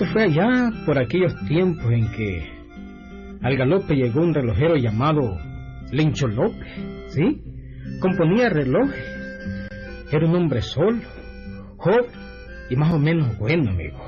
Esto fue allá por aquellos tiempos en que al galope llegó un relojero llamado Lencho López, ¿sí? Componía relojes. Era un hombre solo, joven y más o menos bueno, amigo.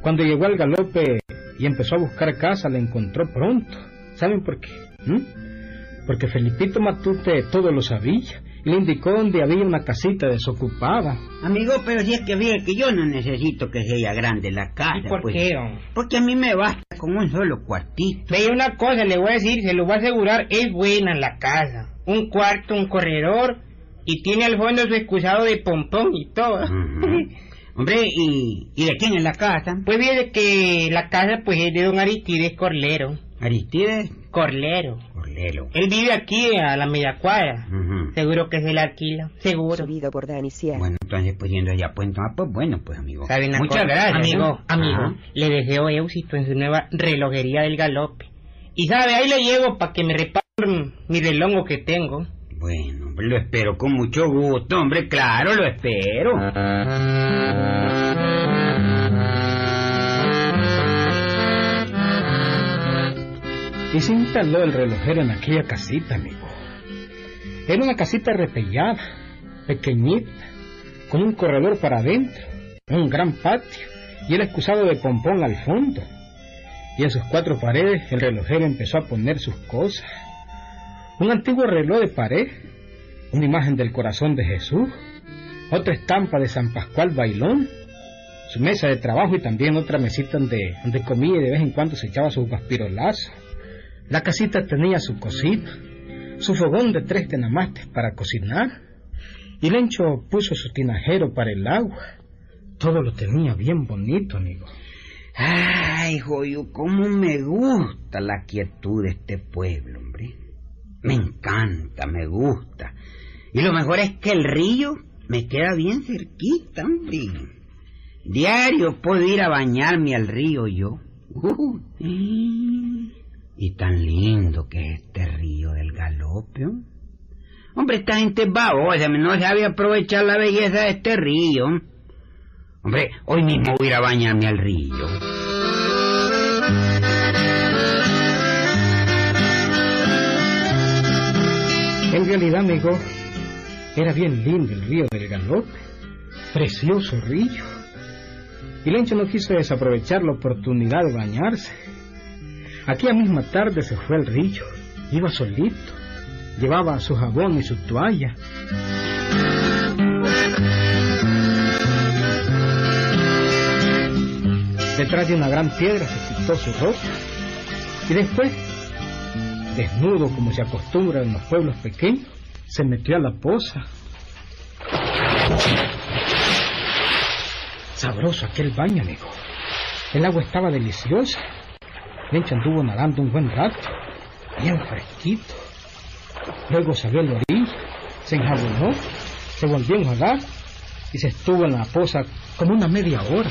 Cuando llegó al galope y empezó a buscar casa, la encontró pronto. ¿Saben por qué? ¿Mm? Porque Felipito Matute todo lo sabía indicó donde había una casita desocupada. Amigo, pero si es que mire que yo no necesito que sea grande la casa. ¿Y por pues. qué, hombre? Porque a mí me basta con un solo cuartito. Veía una cosa, le voy a decir, se lo voy a asegurar, es buena la casa. Un cuarto, un corredor, y tiene al fondo su excusado de pompón y todo. Hombre, ¿y, ¿y de quién es la casa? Pues viene que la casa pues es de don Aristides Corlero. Aristides Corlero. Él vive aquí a la media cuadra. Seguro que se la alquila. Seguro. Subido por Dani Sierra. Bueno, entonces pues yendo allá pues, entonces, ah, pues bueno, pues amigo. ¿Sabe una Muchas cosa? gracias. Amigo, ¿no? amigo, Ajá. le deseo éxito en su nueva relojería del galope. Y sabe, ahí le llevo para que me reparen mi relongo que tengo. Bueno, lo espero con mucho gusto, hombre, claro, lo espero. Y se instaló el relojero en aquella casita, amigo. Era una casita repellada, pequeñita, con un corredor para adentro, un gran patio y el excusado de pompón al fondo. Y en sus cuatro paredes el relojero empezó a poner sus cosas. Un antiguo reloj de pared, una imagen del corazón de Jesús, otra estampa de San Pascual Bailón, su mesa de trabajo y también otra mesita donde, donde comía y de vez en cuando se echaba sus paspirolazos. La casita tenía su cocina, su fogón de tres tenamastes para cocinar, y Lencho puso su tinajero para el agua. Todo lo tenía bien bonito, amigo. Ay, joyo, cómo me gusta la quietud de este pueblo, hombre. Me encanta, me gusta. Y lo mejor es que el río me queda bien cerquita, hombre. Diario puedo ir a bañarme al río yo. Uh, y tan lindo que es este río del galope. ¿oh? Hombre, esta gente es babosa, no sabe aprovechar la belleza de este río. Hombre, hoy mismo voy a bañarme al río. En realidad, amigo, era bien lindo el río del Galope, precioso río. Y Lencho no quiso desaprovechar la oportunidad de bañarse. Aquella misma tarde se fue al río, iba solito, llevaba su jabón y su toalla. Detrás de una gran piedra se quitó su ropa y después, desnudo como se acostumbra en los pueblos pequeños, se metió a la poza. Sabroso aquel baño, amigo. El agua estaba deliciosa. Lencho anduvo nadando un buen rato, bien fresquito. Luego salió a la se enjabonó, se volvió a enjuagar y se estuvo en la poza como una media hora.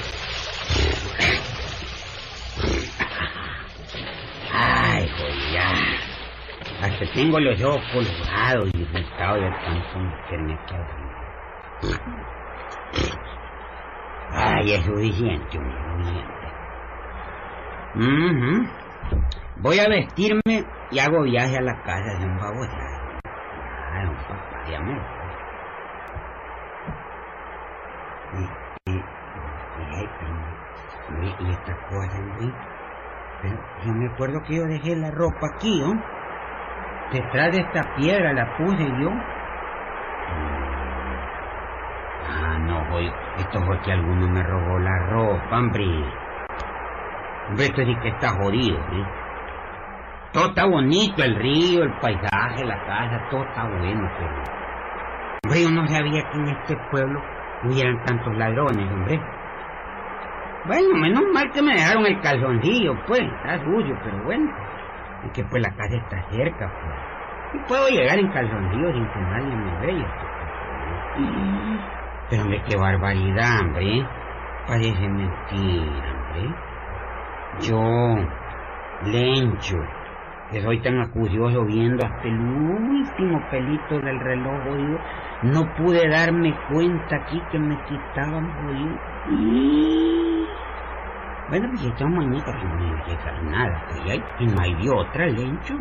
Ay, joya. Hasta tengo los ojos colorados y irritados de tanto meterme aquí adentro. Ay, es suficiente, hombre, Ujú. Voy a vestirme y hago viaje a la casa de un babosazo. Ay, un papá, me voy. Y, y, y, y, yo me acuerdo que yo dejé la ropa aquí, ¿no? Detrás de esta piedra la puse yo. Ah, no, voy. Esto fue que alguno me robó la ropa, hombre. Hombre, esto sí que está jodido, ¿sí? Todo está bonito, el río, el paisaje, la casa, todo está bueno, pero... Hombre, yo no sabía que en este pueblo hubieran tantos ladrones, hombre. Bueno, menos mal que me dejaron el calzoncillo, pues, está suyo, pero bueno. Y que pues la casa está cerca, pues. Y puedo llegar en calzoncillo sin que nadie me vea. Pero hombre, qué barbaridad, hombre. Parece mentira, hombre. Yo, Lencho, que soy tan acucioso viendo hasta el último pelito del reloj, no pude darme cuenta aquí que me quitaban, oído. Bueno, pues esta que no me llega nada, ya, y no hay de otra, Lencho.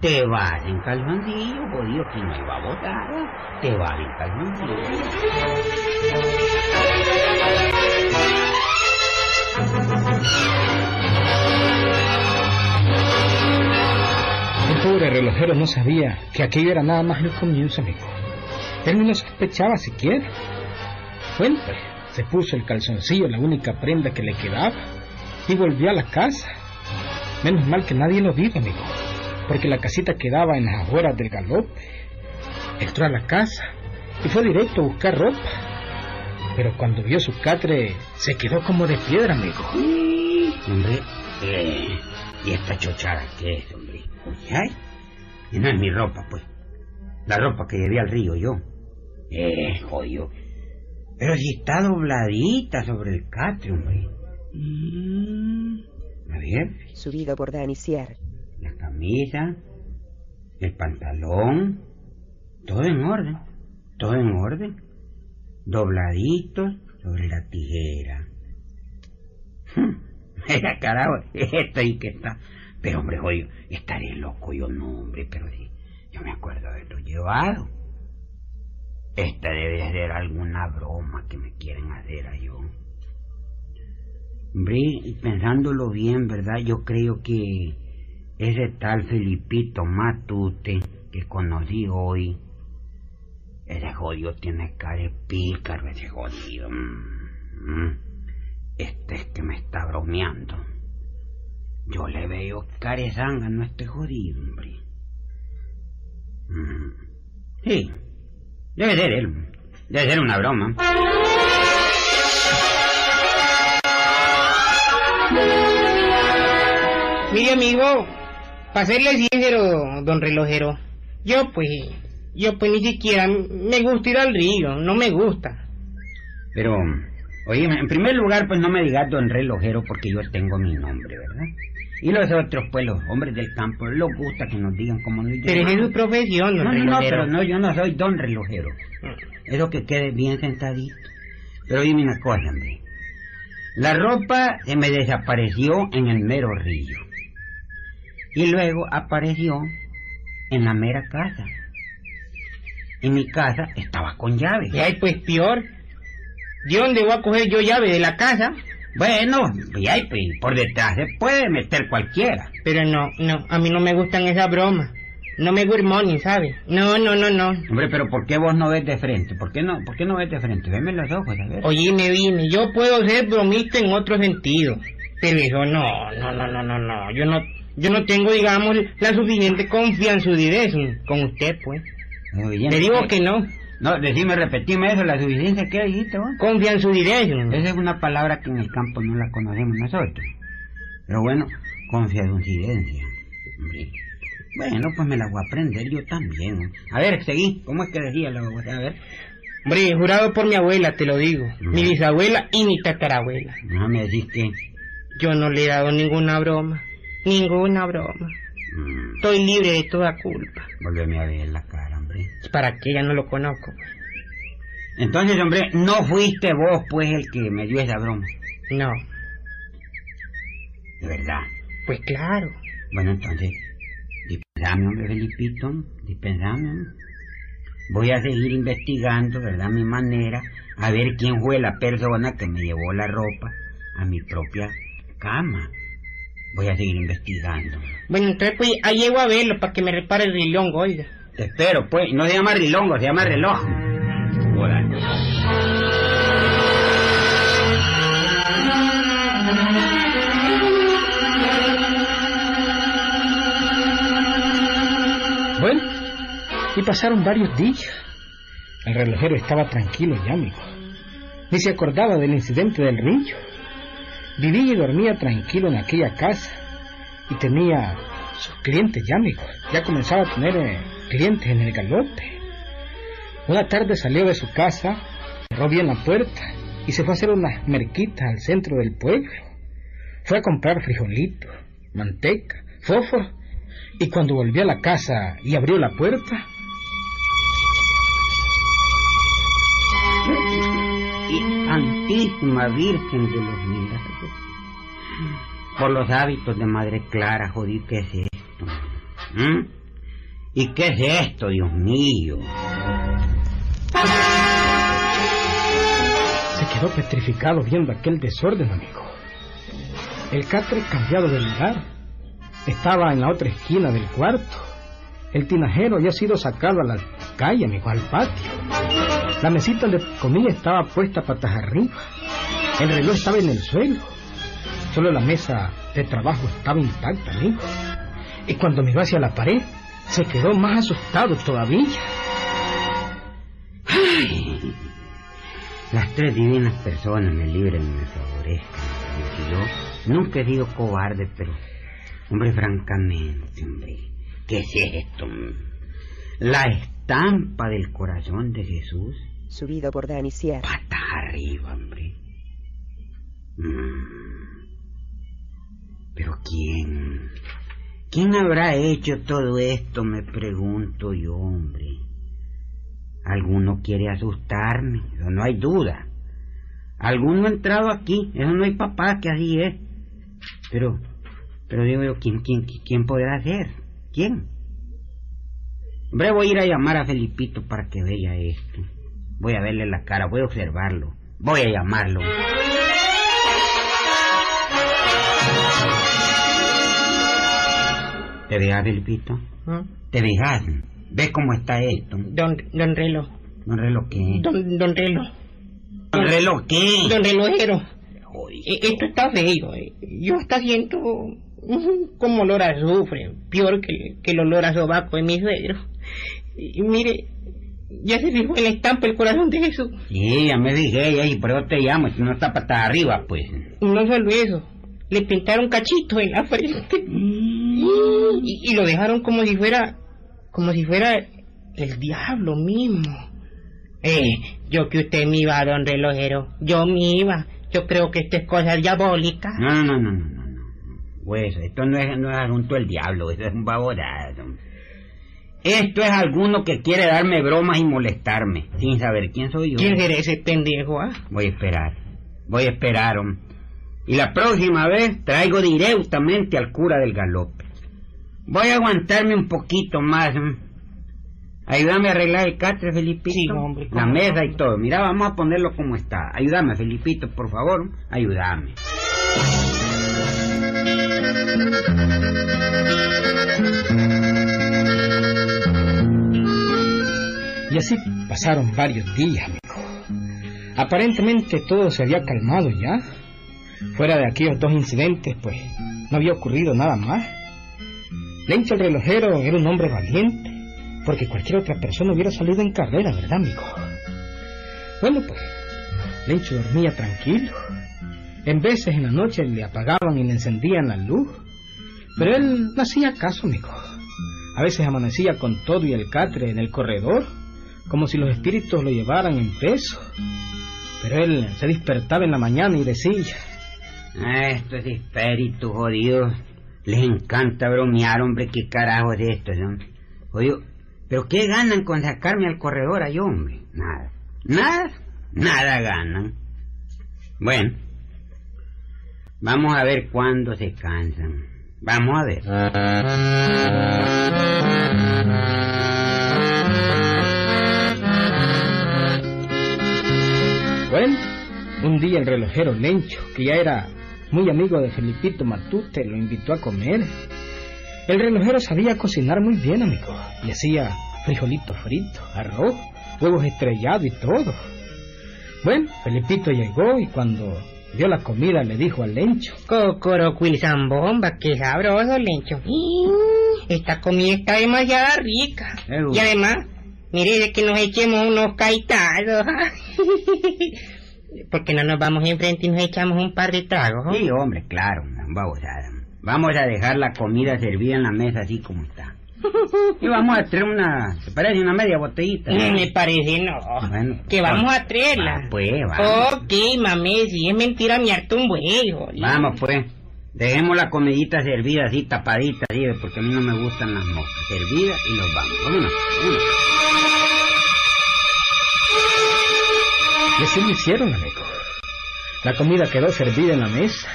Te vas en calzoncillo, jodido, que no iba a botar, te vas en calzoncillo. El pobre relojero no sabía que aquello era nada más el comienzo, amigo. Él no lo sospechaba siquiera. Bueno, pues, se puso el calzoncillo, la única prenda que le quedaba, y volvió a la casa. Menos mal que nadie lo vio, amigo, porque la casita quedaba en las afueras del galope. Entró a la casa y fue directo a buscar ropa. Pero cuando vio su catre, se quedó como de piedra, amigo. Hombre, eh, ¿y esta chochara qué es, hombre? ¿Ay? Y no es mi ropa, pues. La ropa que llevé al río yo. Eh, jodido. Pero si está dobladita sobre el catre, hombre. Mm, a ver, Subido por Dani Sier. la camisa, el pantalón, todo en orden, todo en orden. Dobladitos sobre la tijera. Mira, carajo, esto ahí que está. Pero, hombre, estaré loco yo, no, hombre, pero sí, yo me acuerdo de haberlo llevado. Esta debe ser alguna broma que me quieren hacer a yo. Hombre, pensándolo bien, ¿verdad? Yo creo que ese tal Felipito Matute que conocí hoy, ese jodido tiene cara de pícaro, ese jodido. Mm. Este es que me está bromeando. Yo le veo carezanga a este jodido, hombre. Mm. Sí, debe ser él. Debe ser una broma. Mire, amigo, para serle sincero, don relojero, yo pues, yo pues ni siquiera me gusta ir al río, no me gusta. Pero, oye, en primer lugar, pues no me digas don relojero porque yo tengo mi nombre, ¿verdad? Y los otros, pues los hombres del campo, les gusta que nos digan cómo nos Pero es su profesión, don No, no, no, relojero. pero no, yo no soy don relojero. Eso que quede bien sentadito. Pero dime una cosa, hombre. La ropa se me desapareció en el mero río. Y luego apareció en la mera casa. Y mi casa estaba con llave. Y ahí pues peor. ¿De dónde voy a coger yo llave? ¿De la casa? Bueno, y ahí, pues, por detrás se puede meter cualquiera. Pero no, no, a mí no me gustan esas bromas. No me good morning, ¿sabe? No, no, no, no. Hombre, pero ¿por qué vos no ves de frente? ¿Por qué no, por qué no ves de frente? Veme los ojos, a ver. Oye, me vine, yo puedo ser bromista en otro sentido. Pero eso no, no, no, no, no, no. Yo no, yo no tengo, digamos, la suficiente confianza de eso con usted, pues. Le digo que no. No, decime, repetime eso, la suficiencia, ¿qué dijiste vos? De eso. Esa es una palabra que en el campo no la conocemos nosotros. Pero bueno, confidencia. Hombre. Bueno, pues me la voy a aprender yo también. A ver, seguí. ¿Cómo es que decía la a ver? Hombre, jurado por mi abuela, te lo digo. Mi bisabuela y mi tatarabuela. No me decís que... Yo no le he dado ninguna broma. Ninguna broma. Mm, Estoy libre de toda culpa. volveme a ver la cara, hombre. ¿Para qué? Ya no lo conozco. Entonces, hombre, no fuiste vos, pues, el que me dio esa broma. No. De verdad. Pues claro. Bueno, entonces, dispensame, hombre, Felipito, dispensame. Voy a seguir investigando, ¿verdad? Mi manera, a ver quién fue la persona que me llevó la ropa a mi propia cama. Voy a seguir investigando. Bueno, entonces pues ahí llego a verlo para que me repare el rilongo, oiga. Te espero, pues. No se llama rilongo, se llama reloj. Bueno, y pasaron varios días. El relojero estaba tranquilo ya, amigo. Ni se acordaba del incidente del río. Vivía y dormía tranquilo en aquella casa. Y tenía sus clientes ya, amigo. Ya comenzaba a tener eh, clientes en el galope. Una tarde salió de su casa, cerró bien la puerta y se fue a hacer unas merquitas al centro del pueblo. Fue a comprar frijolitos, manteca, fósforo y cuando volvió a la casa y abrió la puerta, Santísima Virgen de los Milagros. Por los hábitos de Madre Clara, jodí, ¿qué es esto? ¿Mm? ¿Y qué es esto, Dios mío? Se quedó petrificado viendo aquel desorden, amigo. El catre cambiado de lugar. Estaba en la otra esquina del cuarto. El tinajero había sido sacado a la calle, amigo, al patio. La mesita de comida estaba puesta patas arriba. El reloj estaba en el suelo. Solo la mesa de trabajo estaba intacta, amigo. Y cuando miró hacia la pared, se quedó más asustado todavía. Ay, las tres divinas personas me libren y me favorezcan. Porque yo nunca he sido cobarde, pero, hombre, francamente, hombre, ¿qué es esto? La estampa del corazón de Jesús. Subido por Dani Sierra. Patas arriba, hombre. Mm. Pero ¿quién? ¿Quién habrá hecho todo esto? Me pregunto yo, hombre. Alguno quiere asustarme, no hay duda. Alguno ha entrado aquí, eso no hay papá que así es. Pero, pero digo yo, ¿quién, quién, quién podrá ser? ¿Quién? Hombre, voy a ir a llamar a Felipito para que vea esto. Voy a verle la cara, voy a observarlo. Voy a llamarlo. ¿Te veas, Felipito? ¿Ah? ¿Te veas? ¿Ves cómo está esto? Don, don reloj. ¿Un reloj qué? Don, don reloj. ¿Un reloj qué? Don relojero. E- Esto está feo. eh. Yo hasta siento como olor a azufre, peor que, que el olor a sobaco de mi suegro. Y, mire, ya se fijó en la estampa el corazón de Jesús. Sí, ya me dije, ya, y por eso te llamo, si no está patada arriba, pues. No solo eso, le pintaron cachitos en la frente. Y, y lo dejaron como si fuera, como si fuera el diablo mismo. Eh, yo que usted me iba, don relojero, yo me iba. Yo creo que esta es cosa diabólica. No, no, no, no, no, no. no. Pues esto no es, no es asunto del diablo, eso es un babodazo. Esto es alguno que quiere darme bromas y molestarme, sin saber quién soy yo. ¿Quién será ese pendejo, ah? Voy a esperar, voy a esperar, hom. Y la próxima vez traigo directamente al cura del galope. Voy a aguantarme un poquito más. Ayúdame a arreglar el catre, Felipito. Sí, hombre, La mesa y todo. Mira, vamos a ponerlo como está. Ayúdame, Felipito, por favor. Ayúdame. Y así pasaron varios días, amigo. Aparentemente todo se había calmado ya. Fuera de aquellos dos incidentes, pues no había ocurrido nada más. Lencho el relojero era un hombre valiente, porque cualquier otra persona hubiera salido en carrera, ¿verdad, amigo? Bueno, pues Lencho dormía tranquilo. En veces en la noche le apagaban y le encendían la luz, pero él no hacía caso, amigo. A veces amanecía con todo y el catre en el corredor, como si los espíritus lo llevaran en peso. Pero él se despertaba en la mañana y decía, Ah, estos espíritus jodidos. Les encanta bromear, hombre. ¿Qué carajo es esto, no? Oye, ¿pero qué ganan con sacarme al corredor ahí, hombre? Nada. Nada. Nada ganan. Bueno. Vamos a ver cuándo se cansan. Vamos a ver. Bueno, un día el relojero Lencho, que ya era muy amigo de Felipito Matute, lo invitó a comer. El relojero sabía cocinar muy bien, amigo, y hacía frijolitos fritos, arroz, huevos estrellados y todo. Bueno, Felipito llegó y cuando vio la comida le dijo al Lencho, Cocoro zambomba, qué sabroso, Lencho. Esta comida está demasiado rica. Eh, Y además, mire de que nos echemos unos caitados. Porque no nos vamos enfrente y nos echamos un par de tragos. ¿no? Sí, hombre, claro. Vamos a, vamos a dejar la comida servida en la mesa así como está. Y vamos a traer una... ¿Te parece una media botellita? Mm, Me parece no. Bueno, que vamos pues, a traerla. va, pues, vamos. Ok, mami, si es mentira, me harto un huevo. Vamos, pues. Dejemos la comidita servida así, tapadita, así, porque a mí no me gustan las moscas. Servida y nos vamos. Vámonos, vámonos. Y así lo hicieron, amigo. La comida quedó servida en la mesa.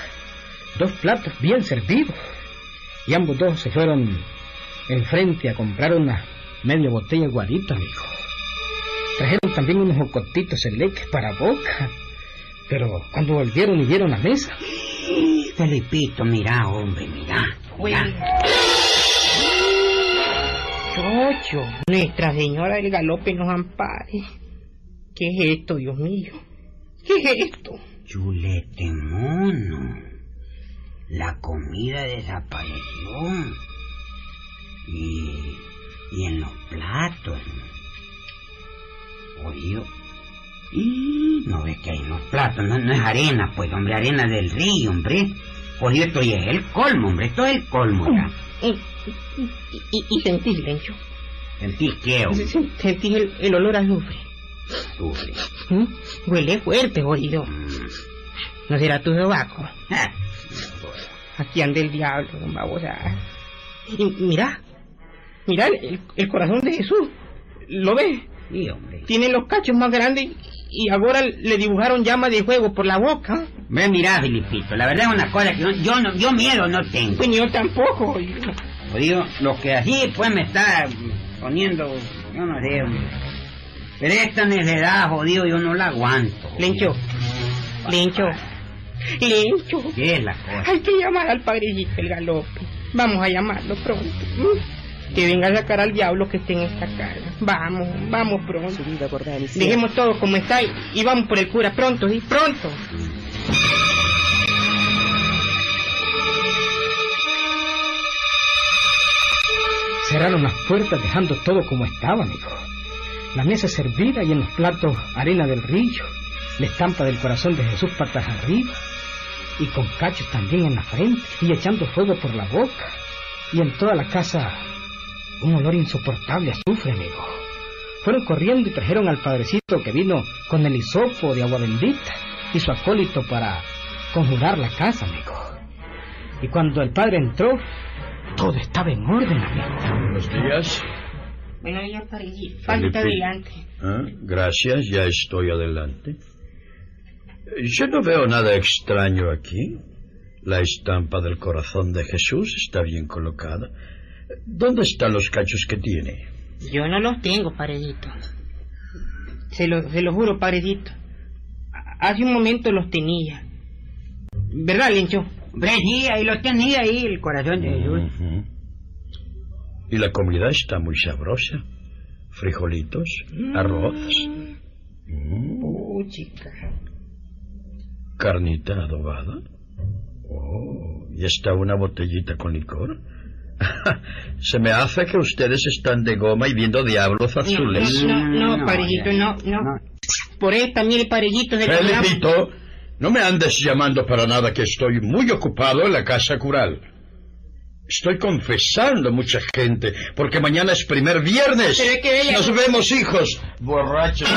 dos platos bien servidos. Y ambos dos se fueron enfrente a comprar una media botella guarita, amigo. Trajeron también unos jocotitos leque para boca. Pero cuando volvieron y vieron la mesa... Felipito, mira, hombre, mira. mira. Chocho, Nuestra Señora del Galope nos ampare. ¿Qué es esto, Dios mío? ¿Qué es esto? Chulete mono. La comida desapareció. Y, y en los platos. Oye, y no ves que hay en los platos, no, no, es arena, pues, hombre, arena del río, hombre. Oye, esto ya es el colmo, hombre, esto es el colmo ya. Y, y, y sentís, Lencho. ¿Sentís qué, hombre? Sentís el, el olor a azufre. Azufre. ¿Mm? Huele fuerte, oído. Mm. ¿No será tu sobaco? Ah. Aquí anda el diablo, vamos a... Y mira, mira el, el corazón de Jesús. ¿Lo ves? Sí, hombre. Tiene los cachos más grandes y ahora le dibujaron llama de fuego por la boca. Ve, mira, Filipito, la verdad es una cosa que yo, no, yo miedo no tengo. Pues yo tampoco. Oye, lo que así pues me está poniendo, yo no sé, hombre. Pero esta necedad, jodido, yo no la aguanto. Lencho, Lencho, Lencho. ¿Qué es la cosa? Hay que llamar al padrecito el galope. Vamos a llamarlo pronto. Que venga a sacar al diablo que esté en esta casa. Vamos, vamos pronto. Dejemos todo como está y, y vamos por el cura pronto, ¿sí? Pronto. Cerraron las puertas dejando todo como estaba, amigo. La mesa servida y en los platos arena del río, la estampa del corazón de Jesús patas arriba, y con cachos también en la frente, y echando fuego por la boca, y en toda la casa un olor insoportable a azufre, amigo. Fueron corriendo y trajeron al padrecito que vino con el hisopo de agua bendita y su acólito para conjurar la casa, amigo. Y cuando el padre entró, todo estaba en orden, amigo. Buenos días. Falta adelante. ¿Ah? Gracias, ya estoy adelante. Yo no veo nada extraño aquí. La estampa del corazón de Jesús está bien colocada. ¿Dónde están los cachos que tiene? Yo no los tengo, paredito. Se lo, se lo juro, paredito. Hace un momento los tenía. ¿Verdad, Lencho? Hombre, sí, ahí los tenía, ahí, el corazón de Jesús. Uh -huh. Y la comida está muy sabrosa. Frijolitos, Mm. arroz, mm, Oh, chica. carnita adobada. Oh, y está una botellita con licor. Se me hace que ustedes están de goma y viendo diablos azules. No, no, No, parellito, ya, no, no, no. Por ahí también el parellito de Felipito, no me andes llamando para nada que estoy muy ocupado en la casa cural. Estoy confesando mucha gente, porque mañana es primer viernes. Pero es que ella- Nos vemos, hijos. Borrachos.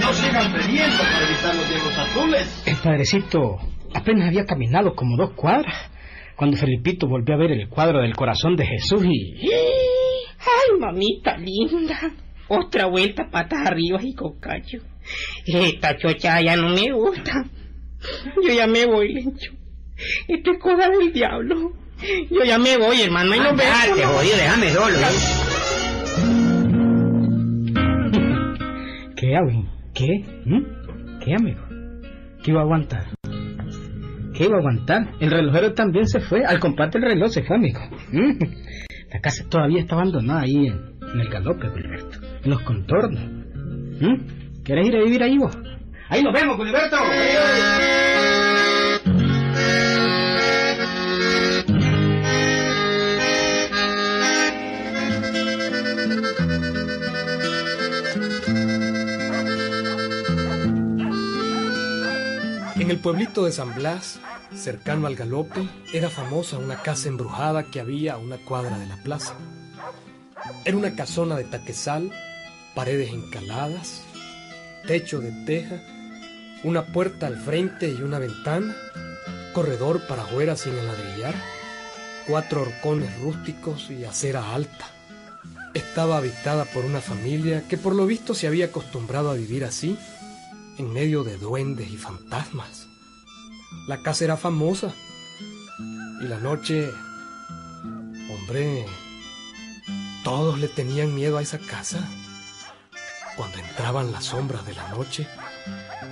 No sigan bebiendo para evitar los diablos azules. El padrecito apenas había caminado como dos cuadras cuando Felipito volvió a ver el cuadro del corazón de Jesús y... Ay, mamita linda. Otra vuelta patas arriba y con cacho. Esta chocha ya no me gusta. Yo ya me voy, Lencho. Esto es cosa del diablo. Yo ya me voy, hermano, y nos vemos. jodido, déjame solo. ¿eh? ¿Qué, amigo? ¿Qué? ¿Mm? ¿Qué, amigo? ¿Qué iba a aguantar? ¿Qué iba a aguantar? El relojero también se fue. Al comparte el reloj se fue, amigo. ¿Mm? La casa todavía está abandonada ahí en, en el galope, Gilberto. En los contornos. ¿Mm? ¿Quieres ir a vivir ahí vos? Ahí nos vemos, Gilberto. En el pueblito de San Blas, cercano al galope, era famosa una casa embrujada que había a una cuadra de la plaza. Era una casona de taquesal, paredes encaladas, techo de teja, una puerta al frente y una ventana, corredor para afuera sin enladrillar, cuatro horcones rústicos y acera alta. Estaba habitada por una familia que por lo visto se había acostumbrado a vivir así en medio de duendes y fantasmas. La casa era famosa. Y la noche, hombre, todos le tenían miedo a esa casa. Cuando entraban las sombras de la noche,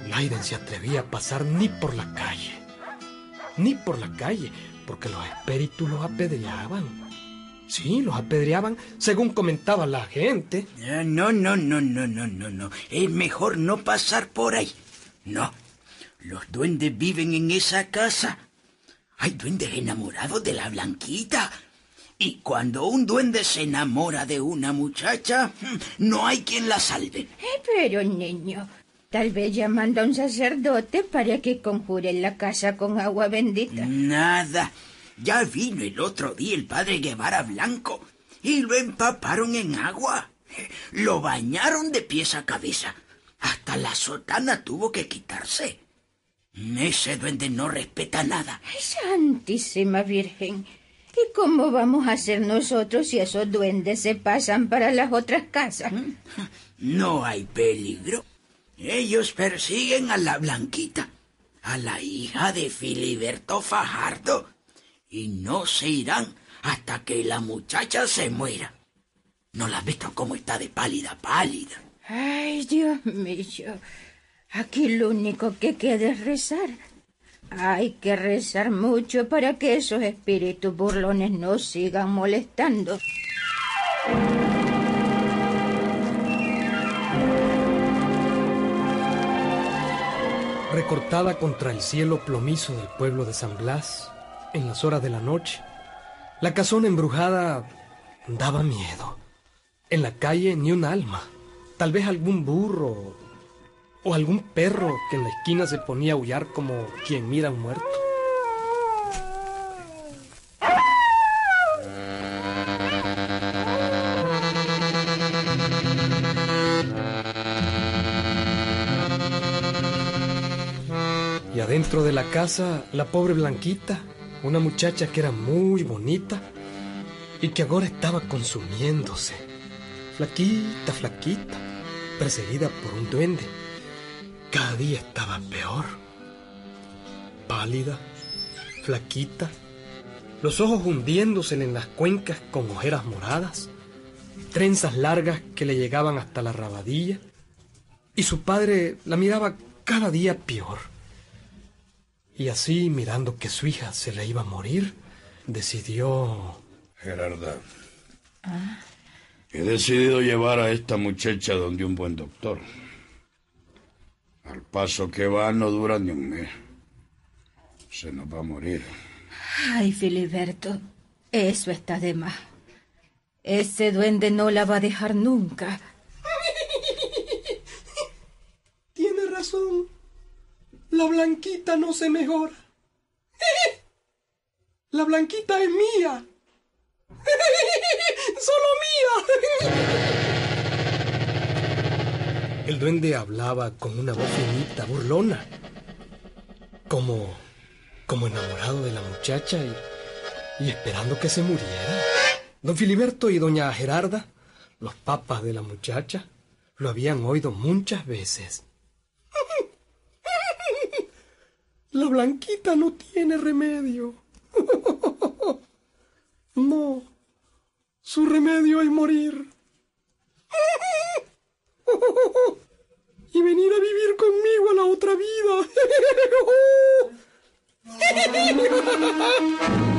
Laiden se atrevía a pasar ni por la calle. Ni por la calle, porque los espíritus los apedreaban. Sí, los apedreaban según comentaba la gente. Ah, No, no, no, no, no, no, no. Es mejor no pasar por ahí. No. Los duendes viven en esa casa. Hay duendes enamorados de la blanquita. Y cuando un duende se enamora de una muchacha, mm, no hay quien la salve. Eh, Pero, niño, tal vez llamando a un sacerdote para que conjure la casa con agua bendita. Nada. Ya vino el otro día el padre Guevara Blanco y lo empaparon en agua. Lo bañaron de pies a cabeza. Hasta la sotana tuvo que quitarse. Ese duende no respeta nada. Santísima Virgen. ¿Y cómo vamos a hacer nosotros si esos duendes se pasan para las otras casas? No hay peligro. Ellos persiguen a la Blanquita, a la hija de Filiberto Fajardo, y no se irán hasta que la muchacha se muera. ¿No la has visto cómo está de pálida, pálida? Ay, Dios mío. Aquí lo único que queda es rezar. Hay que rezar mucho para que esos espíritus burlones no sigan molestando. recortada contra el cielo plomizo del pueblo de San Blas, en las horas de la noche. La casona embrujada daba miedo. En la calle ni un alma, tal vez algún burro o algún perro que en la esquina se ponía a aullar como quien mira a un muerto. Y adentro de la casa, la pobre Blanquita, una muchacha que era muy bonita y que ahora estaba consumiéndose. Flaquita, flaquita, perseguida por un duende. Cada día estaba peor. Pálida, flaquita, los ojos hundiéndosele en las cuencas con ojeras moradas, trenzas largas que le llegaban hasta la rabadilla, y su padre la miraba cada día peor. Y así, mirando que su hija se le iba a morir, decidió... Gerarda. He decidido llevar a esta muchacha donde un buen doctor. Al paso que va no dura ni un mes. Se nos va a morir. Ay, Filiberto, eso está de más. Ese duende no la va a dejar nunca. Tiene razón. La blanquita no se mejora. La blanquita es mía. Solo mía. El duende hablaba con una voz finita, burlona. Como, como enamorado de la muchacha y, y esperando que se muriera. Don Filiberto y doña Gerarda, los papas de la muchacha, lo habían oído muchas veces. La blanquita no tiene remedio. No, su remedio es morir. Y venir a vivir conmigo a la otra vida.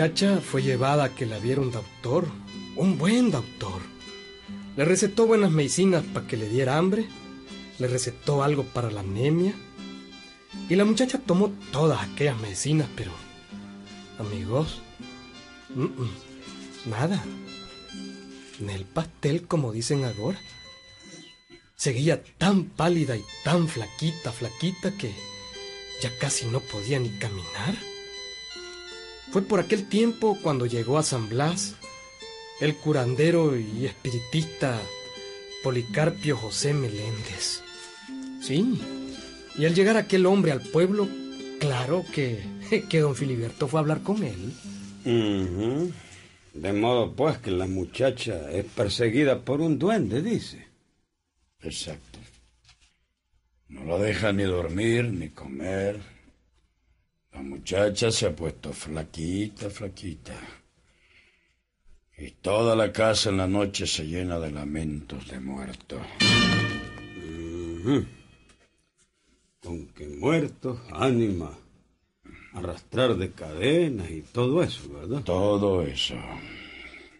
muchacha fue llevada a que la viera un doctor, un buen doctor. Le recetó buenas medicinas para que le diera hambre, le recetó algo para la anemia, y la muchacha tomó todas aquellas medicinas, pero, amigos, nada. Ni el pastel como dicen ahora. Seguía tan pálida y tan flaquita, flaquita que ya casi no podía ni caminar. Fue por aquel tiempo cuando llegó a San Blas el curandero y espiritista Policarpio José Meléndez. Sí, y al llegar aquel hombre al pueblo, claro que, que don Filiberto fue a hablar con él. De modo pues que la muchacha es perseguida por un duende, dice. Exacto. No la deja ni dormir ni comer. La muchacha se ha puesto flaquita, flaquita. Y toda la casa en la noche se llena de lamentos de muertos. Con que muertos, ánima, arrastrar de cadenas y todo eso, ¿verdad? Todo eso.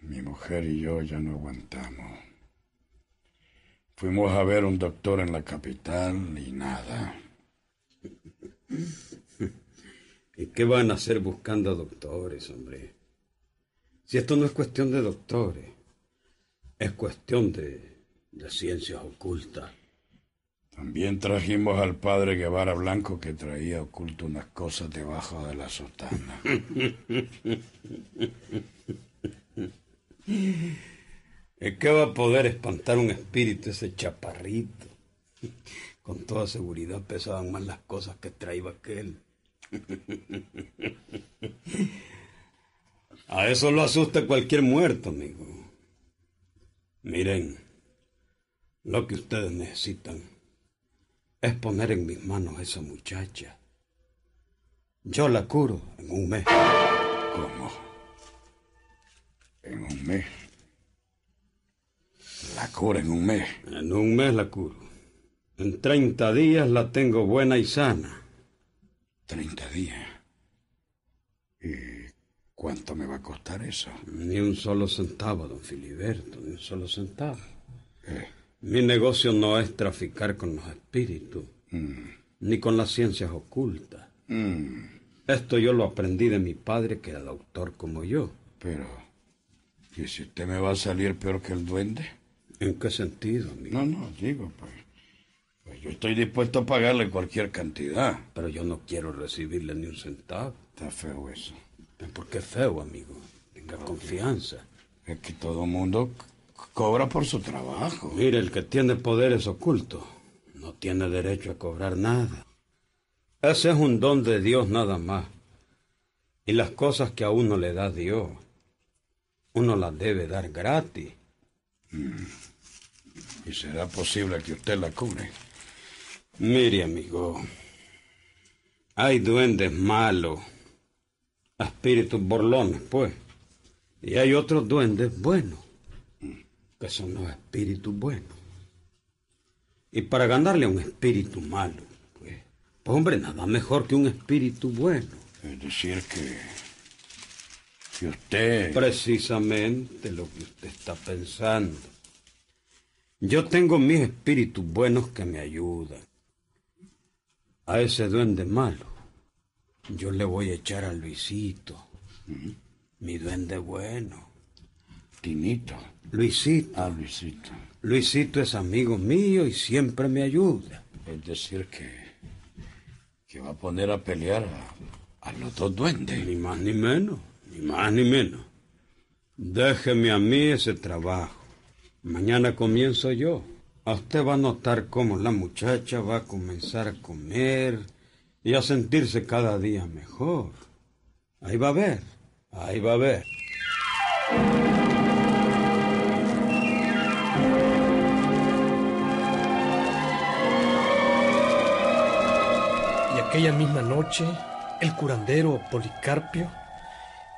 Mi mujer y yo ya no aguantamos. Fuimos a ver un doctor en la capital y nada. ¿Y qué van a hacer buscando doctores, hombre? Si esto no es cuestión de doctores, es cuestión de, de ciencias ocultas. También trajimos al padre Guevara Blanco que traía oculto unas cosas debajo de la sotana. ¿Y qué va a poder espantar un espíritu ese chaparrito? Con toda seguridad pesaban más las cosas que traía aquel. A eso lo asusta cualquier muerto, amigo. Miren, lo que ustedes necesitan es poner en mis manos a esa muchacha. Yo la curo en un mes. ¿Cómo? En un mes. La cura en un mes. En un mes la curo. En 30 días la tengo buena y sana. 30 días. ¿Y cuánto me va a costar eso? Ni un solo centavo, don Filiberto, ni un solo centavo. Eh, Mi negocio no es traficar con los espíritus, mm, ni con las ciencias ocultas. mm, Esto yo lo aprendí de mi padre, que era doctor como yo. pero, ¿y si usted me va a salir peor que el duende? ¿En qué sentido, amigo? No, no, digo, pues, pues yo estoy dispuesto a pagarle cualquier cantidad. Pero yo no quiero recibirle ni un centavo. Está feo eso. ¿Por qué feo, amigo? Tenga confianza. Es que todo mundo cobra por su trabajo. Mire, el que tiene poderes ocultos no tiene derecho a cobrar nada. Ese es un don de Dios nada más. Y las cosas que a uno le da Dios, uno las debe dar gratis. ¿Y será posible que usted la cubre? Mire, amigo, hay duendes malos, espíritus borlones, pues. Y hay otros duendes buenos, que son los espíritus buenos. Y para ganarle a un espíritu malo, pues, pues hombre, nada mejor que un espíritu bueno. Es decir, que, que usted... Precisamente lo que usted está pensando. Yo tengo mis espíritus buenos que me ayudan. A ese duende malo, yo le voy a echar a Luisito, mi duende bueno. Tinito. Luisito. Ah, Luisito. Luisito es amigo mío y siempre me ayuda. Es decir, que, que va a poner a pelear a, a los dos duendes. Ni más ni menos, ni más ni menos. Déjeme a mí ese trabajo. Mañana comienzo yo. A usted va a notar cómo la muchacha va a comenzar a comer y a sentirse cada día mejor. Ahí va a ver, ahí va a ver. Y aquella misma noche, el curandero Policarpio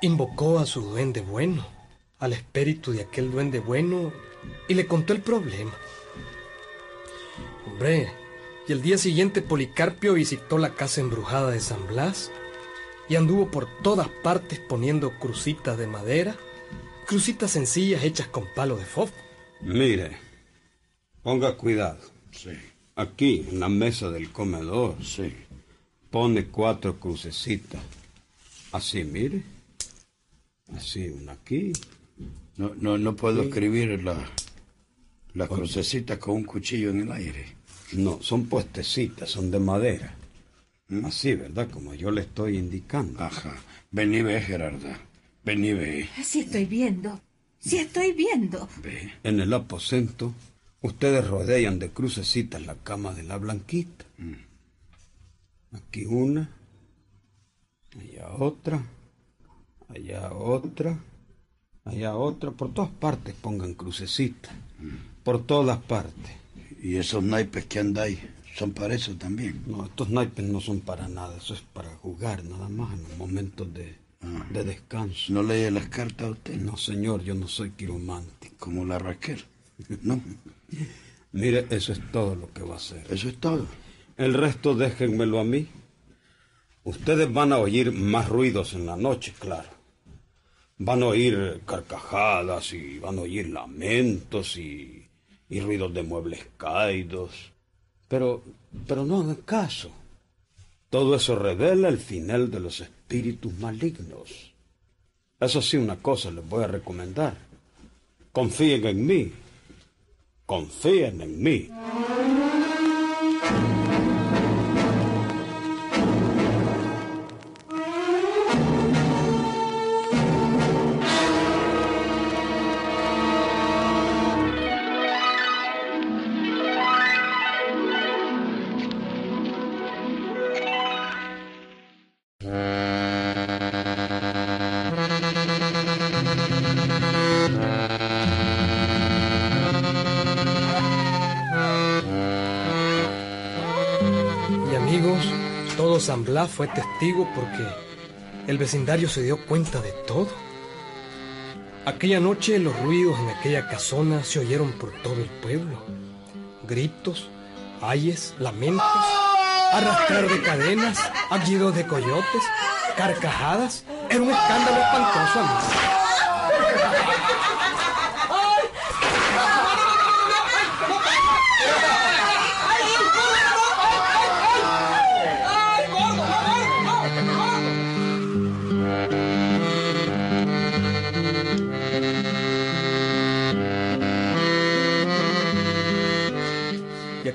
invocó a su duende bueno, al espíritu de aquel duende bueno, y le contó el problema. Hombre, y el día siguiente Policarpio visitó la casa embrujada de San Blas y anduvo por todas partes poniendo crucitas de madera, crucitas sencillas hechas con palo de fofo. Mire, ponga cuidado. Sí, Aquí, en la mesa del comedor, sí. pone cuatro crucecitas. Así, mire. Así, una aquí. No, no, no puedo escribir la, la crucecita con un cuchillo en el aire. No, son puestecitas, son de madera. Así, ¿verdad? Como yo le estoy indicando. Ajá. Vení, ve, Gerarda. Vení, ve. Sí estoy viendo. Sí estoy viendo. Ve. En el aposento, ustedes rodean de crucecitas la cama de la blanquita. Aquí una, allá otra, allá otra, allá otra. Por todas partes pongan crucecitas. Por todas partes. ¿Y esos naipes que andáis son para eso también? No, estos naipes no son para nada. Eso es para jugar nada más en los momentos de, de descanso. ¿No lee las cartas a usted? No, señor, yo no soy quiromántico. Como la Raquel. No. Mire, eso es todo lo que va a hacer. Eso es todo. El resto déjenmelo a mí. Ustedes van a oír más ruidos en la noche, claro. Van a oír carcajadas y van a oír lamentos y, y ruidos de muebles caídos. Pero, pero no hagan caso. Todo eso revela el final de los espíritus malignos. Eso sí, una cosa les voy a recomendar. Confíen en mí. Confíen en mí. Fue testigo porque el vecindario se dio cuenta de todo. Aquella noche los ruidos en aquella casona se oyeron por todo el pueblo. Gritos, ayes, lamentos, arrastrar de cadenas, aullidos de coyotes, carcajadas. Era un escándalo espantoso, amigos.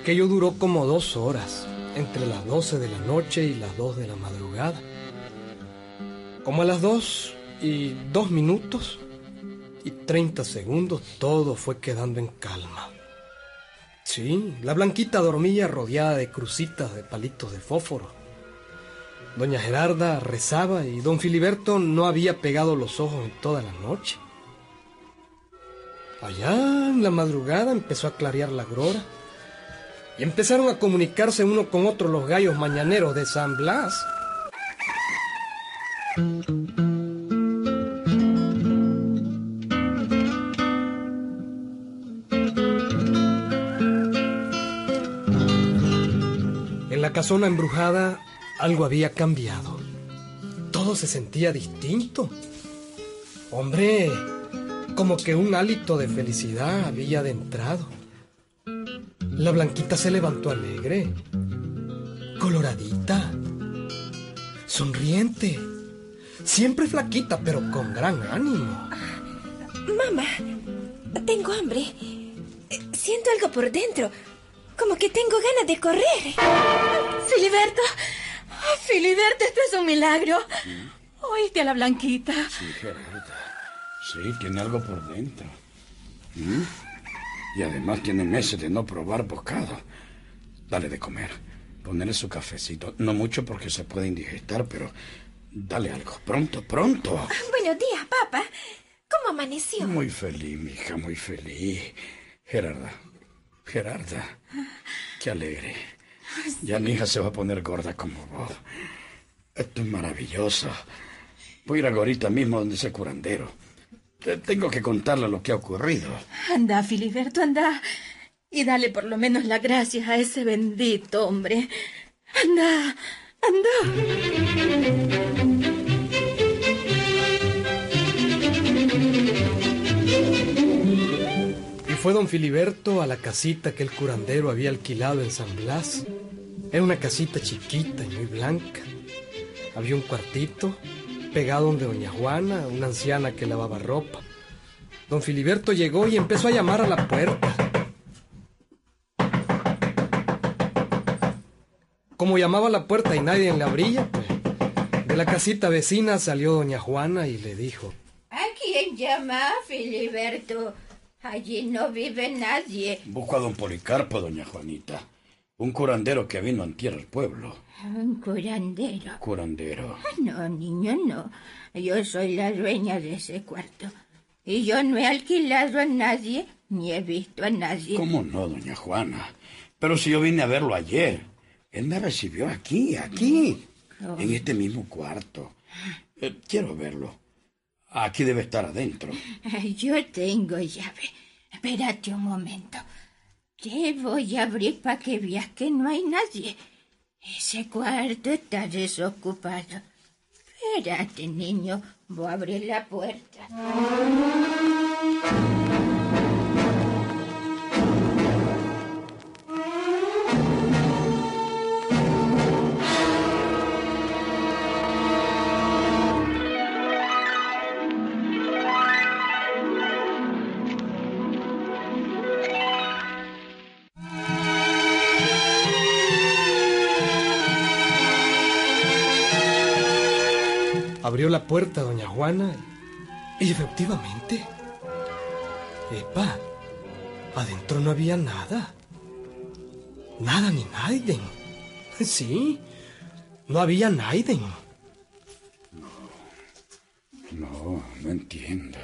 Aquello duró como dos horas, entre las doce de la noche y las dos de la madrugada. Como a las dos y dos minutos y treinta segundos todo fue quedando en calma. Sí, la blanquita dormía rodeada de crucitas de palitos de fósforo. Doña Gerarda rezaba y don Filiberto no había pegado los ojos en toda la noche. Allá en la madrugada empezó a clarear la aurora y empezaron a comunicarse uno con otro los gallos mañaneros de San Blas. En la casona embrujada algo había cambiado. Todo se sentía distinto. Hombre, como que un hálito de felicidad había adentrado. La blanquita se levantó alegre, coloradita, sonriente, siempre flaquita, pero con gran ánimo. Mamá, tengo hambre. Siento algo por dentro. Como que tengo ganas de correr. Filiberto. Oh, Filiberto, esto es un milagro. Oíste a la blanquita. Sí, Gerarda. Sí, tiene algo por dentro. ¿Mm? Y además tiene meses de no probar bocado. Dale de comer. Ponerle su cafecito. No mucho porque se puede indigestar, pero dale algo. Pronto, pronto. Buenos días, papá. ¿Cómo amaneció? Muy feliz, mija, muy feliz. Gerarda. Gerarda. Qué alegre. Ya mi hija se va a poner gorda como vos. Esto es maravilloso. Voy a ir ahorita mismo donde ese curandero. Te- Tengo que contarle lo que ha ocurrido. Anda, Filiberto, anda. Y dale por lo menos las gracias a ese bendito hombre. Anda, anda. Y fue don Filiberto a la casita que el curandero había alquilado en San Blas. Era una casita chiquita y muy blanca. Había un cuartito pegado donde doña Juana, una anciana que lavaba ropa. Don Filiberto llegó y empezó a llamar a la puerta. como llamaba a la puerta y nadie le abría, pues, de la casita vecina salió doña Juana y le dijo, ¿A quién llama, Filiberto? Allí no vive nadie. Busco a don Policarpo, doña Juanita. Un curandero que vino antier al pueblo. Un curandero. Curandero. No, niño, no. Yo soy la dueña de ese cuarto. Y yo no he alquilado a nadie, ni he visto a nadie. ¿Cómo no, doña Juana? Pero si yo vine a verlo ayer. Él me recibió aquí, aquí, Oh. en este mismo cuarto. Eh, quiero verlo. Aquí debe estar adentro. Yo tengo llave. Espérate un momento. Te voy a abrir para que veas que no hay nadie. Ese cuarto está desocupado. Espérate, niño. Voy a abrir la puerta. Abrió la puerta doña Juana y efectivamente... Epa, adentro no había nada. Nada ni nadie. Sí, no había nadie. No, no entiendo.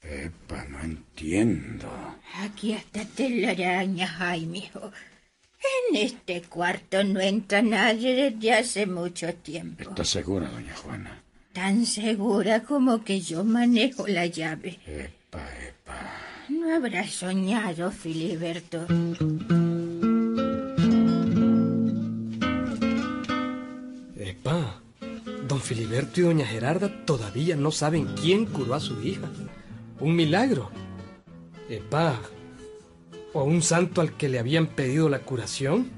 Epa, no entiendo. Aquí está telaraña, Jaime. hijo. En este cuarto no entra nadie desde hace mucho tiempo. ¿Estás segura, doña Juana? Tan segura como que yo manejo la llave. Epa, epa. No habrás soñado, Filiberto. Epa, don Filiberto y doña Gerarda todavía no saben quién curó a su hija. Un milagro. Epa, o un santo al que le habían pedido la curación.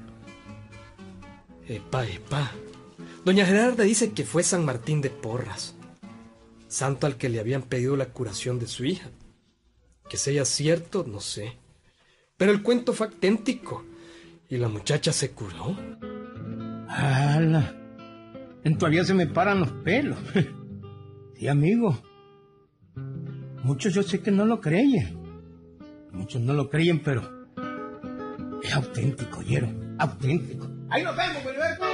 Epa, epa. Doña Gerarda dice que fue San Martín de Porras, santo al que le habían pedido la curación de su hija. Que sea cierto, no sé. Pero el cuento fue auténtico y la muchacha se curó. ¡Hala! En todavía se me paran los pelos. Sí, amigo. Muchos yo sé que no lo creyen. Muchos no lo creyen, pero es auténtico, oyeron. Auténtico. Ahí nos vemos, Filiberto.